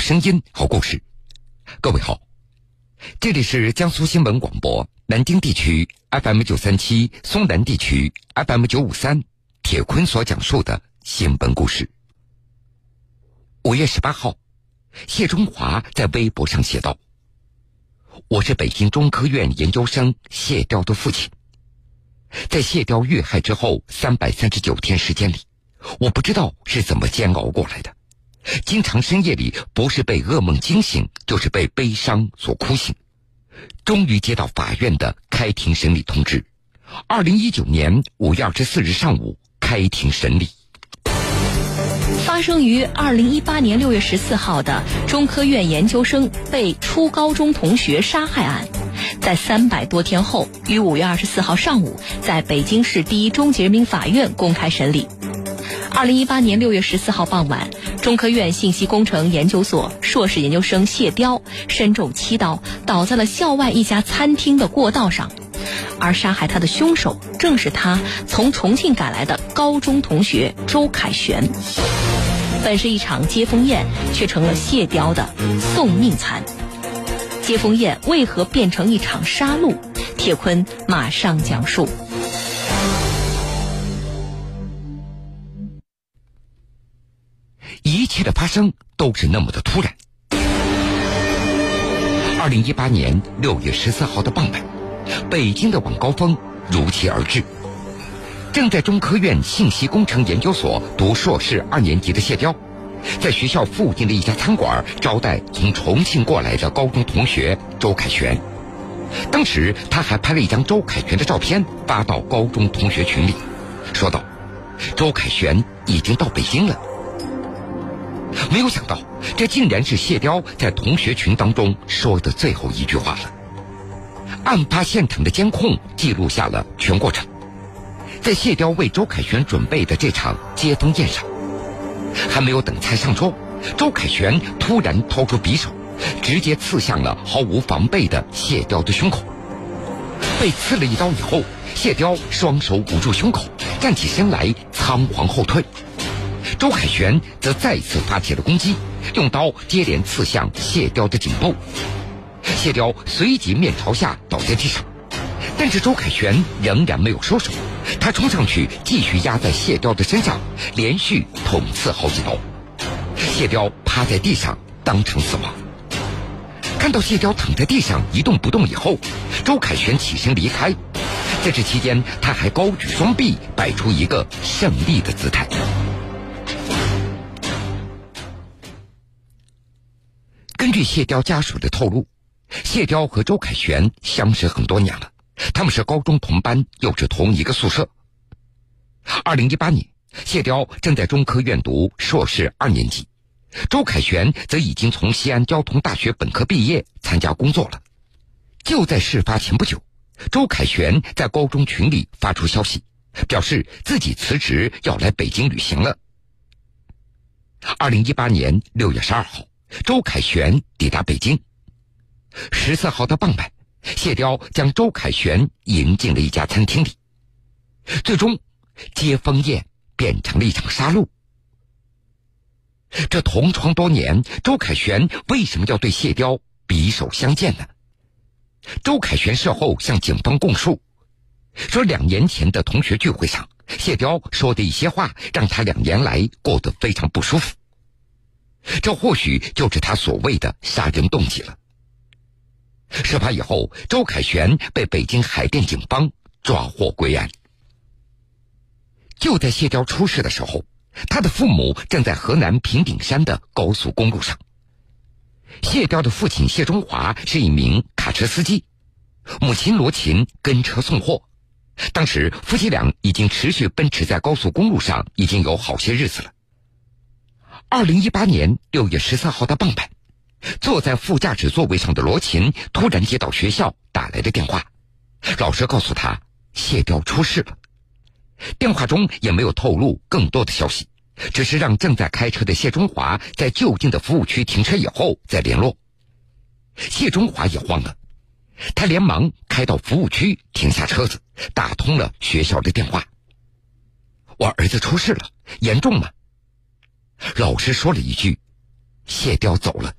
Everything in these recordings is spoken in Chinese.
声音，好故事。各位好，这里是江苏新闻广播南京地区 FM 九三七，松南地区 FM 九五三。铁坤所讲述的新闻故事。五月十八号，谢中华在微博上写道：“我是北京中科院研究生谢雕的父亲。在谢雕遇害之后三百三十九天时间里，我不知道是怎么煎熬过来的。”经常深夜里不是被噩梦惊醒，就是被悲伤所哭醒。终于接到法院的开庭审理通知。二零一九年五月二十四日上午开庭审理。发生于二零一八年六月十四号的中科院研究生被初高中同学杀害案，在三百多天后于五月二十四号上午在北京市第一中级人民法院公开审理。二零一八年六月十四号傍晚，中科院信息工程研究所硕士研究生谢雕身中七刀，倒在了校外一家餐厅的过道上，而杀害他的凶手正是他从重庆赶来的高中同学周凯旋。本是一场接风宴，却成了谢雕的送命餐。接风宴为何变成一场杀戮？铁坤马上讲述。切的发生都是那么的突然。二零一八年六月十四号的傍晚，北京的晚高峰如期而至。正在中科院信息工程研究所读硕士二年级的谢雕，在学校附近的一家餐馆招待从重庆过来的高中同学周凯旋。当时他还拍了一张周凯旋的照片发到高中同学群里，说道：“周凯旋已经到北京了。”没有想到，这竟然是谢雕在同学群当中说的最后一句话了。案发现场的监控记录下了全过程。在谢雕为周凯旋准备的这场接风宴上，还没有等菜上桌，周凯旋突然掏出匕首，直接刺向了毫无防备的谢雕的胸口。被刺了一刀以后，谢雕双手捂住胸口，站起身来，仓皇后退。周凯旋则再次发起了攻击，用刀接连刺向谢雕的颈部，谢雕随即面朝下倒在地上，但是周凯旋仍然没有收手，他冲上去继续压在谢雕的身上，连续捅刺好几刀，谢雕趴在地上当场死亡。看到谢雕躺在地上一动不动以后，周凯旋起身离开，在这期间他还高举双臂，摆出一个胜利的姿态。据谢雕家属的透露，谢雕和周凯旋相识很多年了，他们是高中同班，又是同一个宿舍。二零一八年，谢雕正在中科院读硕士二年级，周凯旋则已经从西安交通大学本科毕业，参加工作了。就在事发前不久，周凯旋在高中群里发出消息，表示自己辞职要来北京旅行了。二零一八年六月十二号。周凯旋抵达北京。十四号的傍晚，谢雕将周凯旋迎进了一家餐厅里。最终，接风宴变成了一场杀戮。这同窗多年，周凯旋为什么要对谢雕匕首相见呢？周凯旋事后向警方供述，说两年前的同学聚会上，谢雕说的一些话，让他两年来过得非常不舒服。这或许就是他所谓的杀人动机了。事发以后，周凯旋被北京海淀警方抓获归案。就在谢雕出事的时候，他的父母正在河南平顶山的高速公路上。谢雕的父亲谢中华是一名卡车司机，母亲罗琴跟车送货。当时夫妻俩已经持续奔驰在高速公路上，已经有好些日子了。二零一八年六月十四号的傍晚，坐在副驾驶座位上的罗琴突然接到学校打来的电话，老师告诉他谢雕出事了。电话中也没有透露更多的消息，只是让正在开车的谢中华在就近的服务区停车以后再联络。谢中华也慌了，他连忙开到服务区停下车子，打通了学校的电话：“我儿子出事了，严重吗？”老师说了一句：“谢雕走了。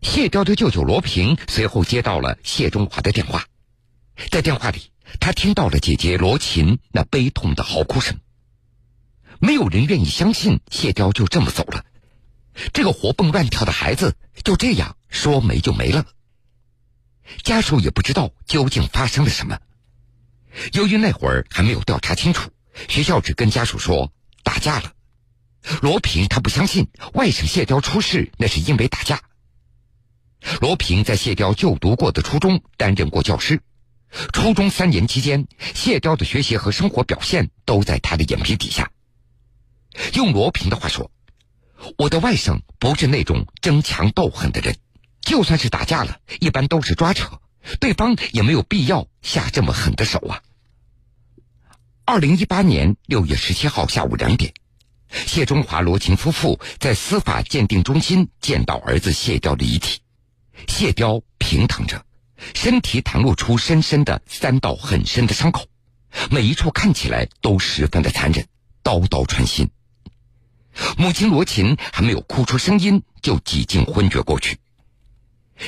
谢雕的舅舅罗平随后接到了谢中华的电话，在电话里，他听到了姐姐罗琴那悲痛的嚎哭声。没有人愿意相信谢雕就这么走了，这个活蹦乱跳的孩子就这样说没就没了。家属也不知道究竟发生了什么。由于那会儿还没有调查清楚，学校只跟家属说打架了。罗平他不相信外甥谢雕出事那是因为打架。罗平在谢雕就读过的初中担任过教师，初中三年期间，谢雕的学习和生活表现都在他的眼皮底下。用罗平的话说：“我的外甥不是那种争强斗狠的人，就算是打架了，一般都是抓扯，对方也没有必要下这么狠的手啊。”二零一八年六月十七号下午两点，谢中华、罗琴夫妇在司法鉴定中心见到儿子谢雕的遗体。谢雕平躺着，身体袒露出深深的三道很深的伤口，每一处看起来都十分的残忍，刀刀穿心。母亲罗琴还没有哭出声音，就几近昏厥过去。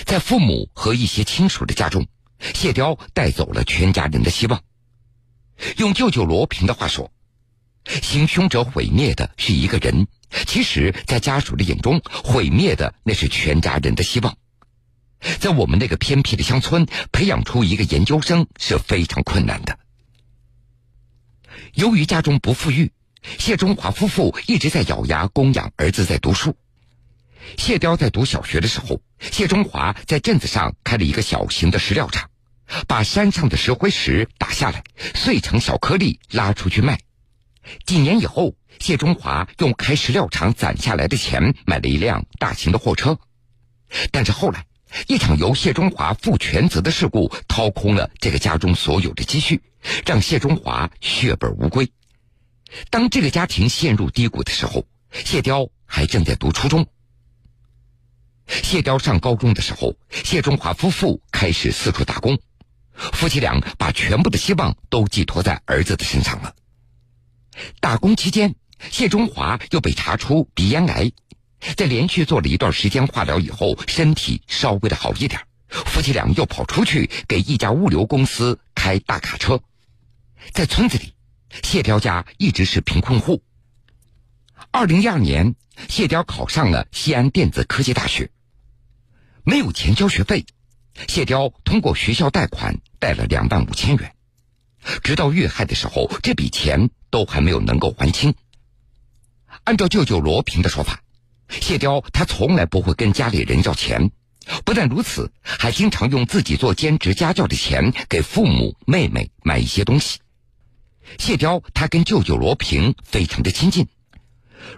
在父母和一些亲属的家中，谢雕带走了全家人的希望。用舅舅罗平的话说：“行凶者毁灭的是一个人，其实，在家属的眼中，毁灭的那是全家人的希望。在我们那个偏僻的乡村，培养出一个研究生是非常困难的。由于家中不富裕。”谢中华夫妇一直在咬牙供养儿子在读书。谢雕在读小学的时候，谢中华在镇子上开了一个小型的石料厂，把山上的石灰石打下来，碎成小颗粒拉出去卖。几年以后，谢中华用开石料厂攒下来的钱买了一辆大型的货车。但是后来，一场由谢中华负全责的事故掏空了这个家中所有的积蓄，让谢中华血本无归。当这个家庭陷入低谷的时候，谢雕还正在读初中。谢雕上高中的时候，谢中华夫妇开始四处打工，夫妻俩把全部的希望都寄托在儿子的身上了。打工期间，谢中华又被查出鼻咽癌，在连续做了一段时间化疗以后，身体稍微的好一点，夫妻俩又跑出去给一家物流公司开大卡车，在村子里。谢雕家一直是贫困户。二零一二年，谢雕考上了西安电子科技大学，没有钱交学费，谢雕通过学校贷款贷了两万五千元，直到遇害的时候，这笔钱都还没有能够还清。按照舅舅罗平的说法，谢雕他从来不会跟家里人要钱，不但如此，还经常用自己做兼职家教的钱给父母、妹妹买一些东西。谢雕他跟舅舅罗平非常的亲近，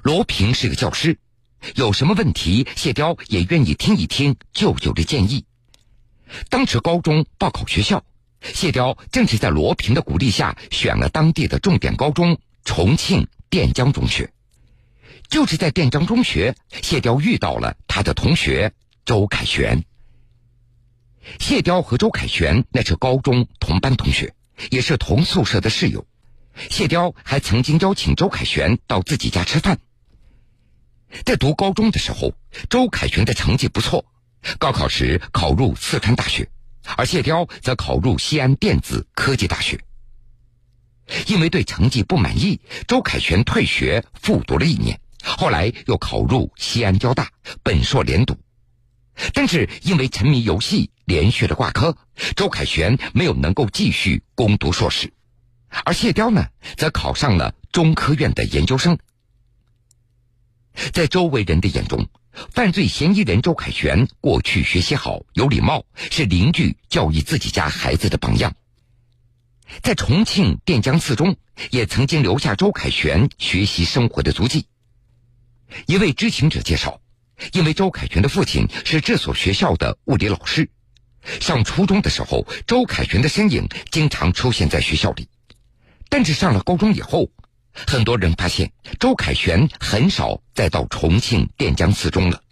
罗平是个教师，有什么问题，谢雕也愿意听一听舅舅的建议。当时高中报考学校，谢雕正是在罗平的鼓励下选了当地的重点高中重庆垫江中学。就是在垫江中学，谢雕遇到了他的同学周凯旋。谢雕和周凯旋那是高中同班同学，也是同宿舍的室友。谢雕还曾经邀请周凯旋到自己家吃饭。在读高中的时候，周凯旋的成绩不错，高考时考入四川大学，而谢雕则考入西安电子科技大学。因为对成绩不满意，周凯旋退学复读了一年，后来又考入西安交大，本硕连读。但是因为沉迷游戏，连续的挂科，周凯旋没有能够继续攻读硕士。而谢雕呢，则考上了中科院的研究生。在周围人的眼中，犯罪嫌疑人周凯旋过去学习好、有礼貌，是邻居教育自己家孩子的榜样。在重庆垫江四中，也曾经留下周凯旋学习生活的足迹。一位知情者介绍，因为周凯旋的父亲是这所学校的物理老师，上初中的时候，周凯旋的身影经常出现在学校里。但是上了高中以后，很多人发现周凯旋很少再到重庆垫江四中了。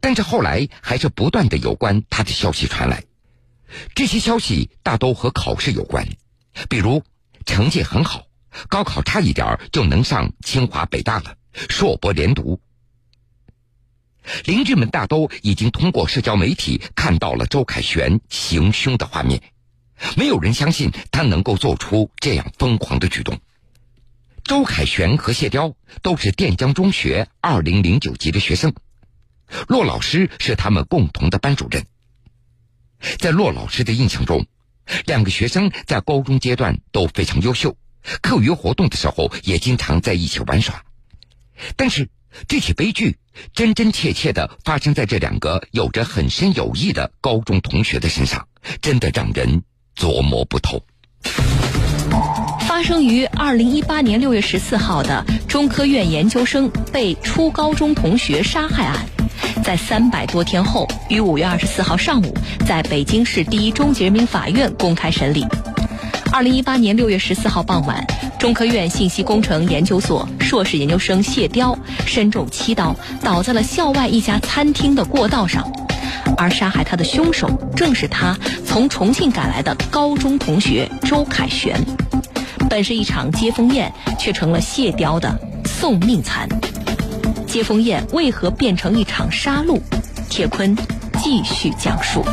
但是后来还是不断的有关他的消息传来，这些消息大都和考试有关，比如成绩很好，高考差一点就能上清华北大了，硕博连读。邻居们大都已经通过社交媒体看到了周凯旋行凶的画面，没有人相信他能够做出这样疯狂的举动。周凯旋和谢雕都是垫江中学二零零九级的学生，骆老师是他们共同的班主任。在骆老师的印象中，两个学生在高中阶段都非常优秀，课余活动的时候也经常在一起玩耍。但是，这起悲剧真真切切的发生在这两个有着很深友谊的高中同学的身上，真的让人琢磨不透。发生于二零一八年六月十四号的中科院研究生被初高中同学杀害案，在三百多天后，于五月二十四号上午，在北京市第一中级人民法院公开审理。二零一八年六月十四号傍晚，中科院信息工程研究所硕士研究生谢雕身中七刀，倒在了校外一家餐厅的过道上。而杀害他的凶手，正是他从重庆赶来的高中同学周凯旋。本是一场接风宴，却成了谢雕的送命餐。接风宴为何变成一场杀戮？铁坤继续讲述。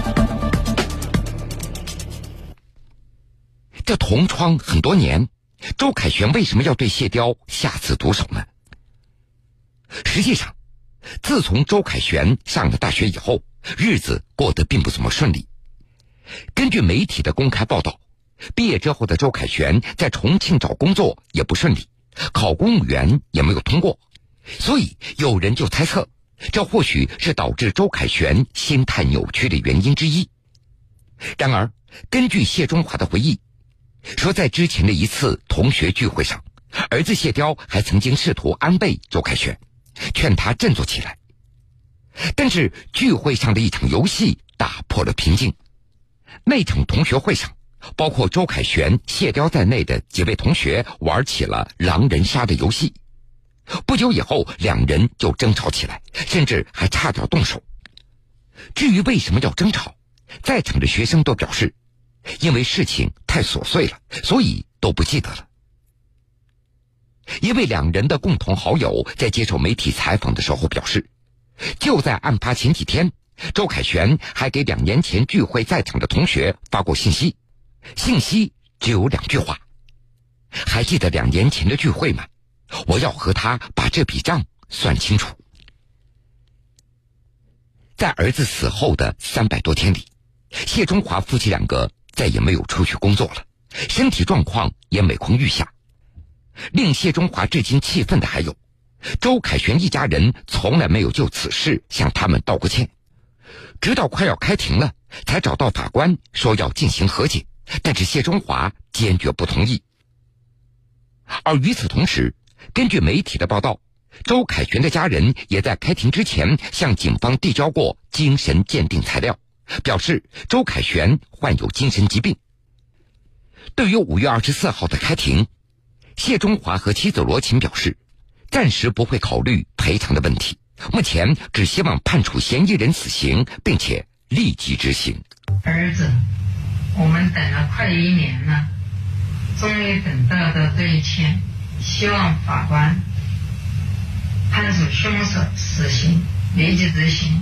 这同窗很多年，周凯旋为什么要对谢雕下此毒手呢？实际上，自从周凯旋上了大学以后，日子过得并不怎么顺利。根据媒体的公开报道，毕业之后的周凯旋在重庆找工作也不顺利，考公务员也没有通过，所以有人就猜测，这或许是导致周凯旋心态扭曲的原因之一。然而，根据谢中华的回忆。说，在之前的一次同学聚会上，儿子谢雕还曾经试图安慰周凯旋，劝他振作起来。但是聚会上的一场游戏打破了平静。那场同学会上，包括周凯旋、谢雕在内的几位同学玩起了狼人杀的游戏。不久以后，两人就争吵起来，甚至还差点动手。至于为什么要争吵，在场的学生都表示。因为事情太琐碎了，所以都不记得了。一位两人的共同好友在接受媒体采访的时候表示，就在案发前几天，周凯旋还给两年前聚会在场的同学发过信息，信息只有两句话：“还记得两年前的聚会吗？我要和他把这笔账算清楚。”在儿子死后的三百多天里，谢中华夫妻两个。再也没有出去工作了，身体状况也每况愈下。令谢中华至今气愤的还有，周凯旋一家人从来没有就此事向他们道过歉，直到快要开庭了，才找到法官说要进行和解，但是谢中华坚决不同意。而与此同时，根据媒体的报道，周凯旋的家人也在开庭之前向警方递交过精神鉴定材料。表示周凯旋患有精神疾病。对于五月二十四号的开庭，谢中华和妻子罗琴表示，暂时不会考虑赔偿的问题，目前只希望判处嫌疑人死刑，并且立即执行。儿子，我们等了快一年了，终于等到的这一天，希望法官判处凶手死刑，立即执行。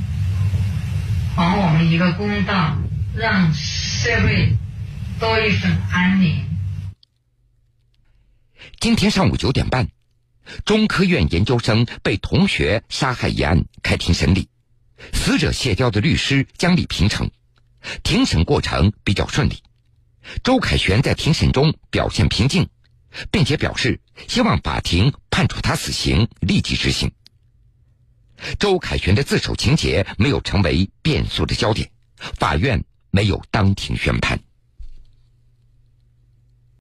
还我们一个公道，让社会多一份安宁。今天上午九点半，中科院研究生被同学杀害一案开庭审理，死者谢雕的律师江丽萍称，庭审过程比较顺利。周凯旋在庭审中表现平静，并且表示希望法庭判处他死刑，立即执行。周凯旋的自首情节没有成为辩诉的焦点，法院没有当庭宣判。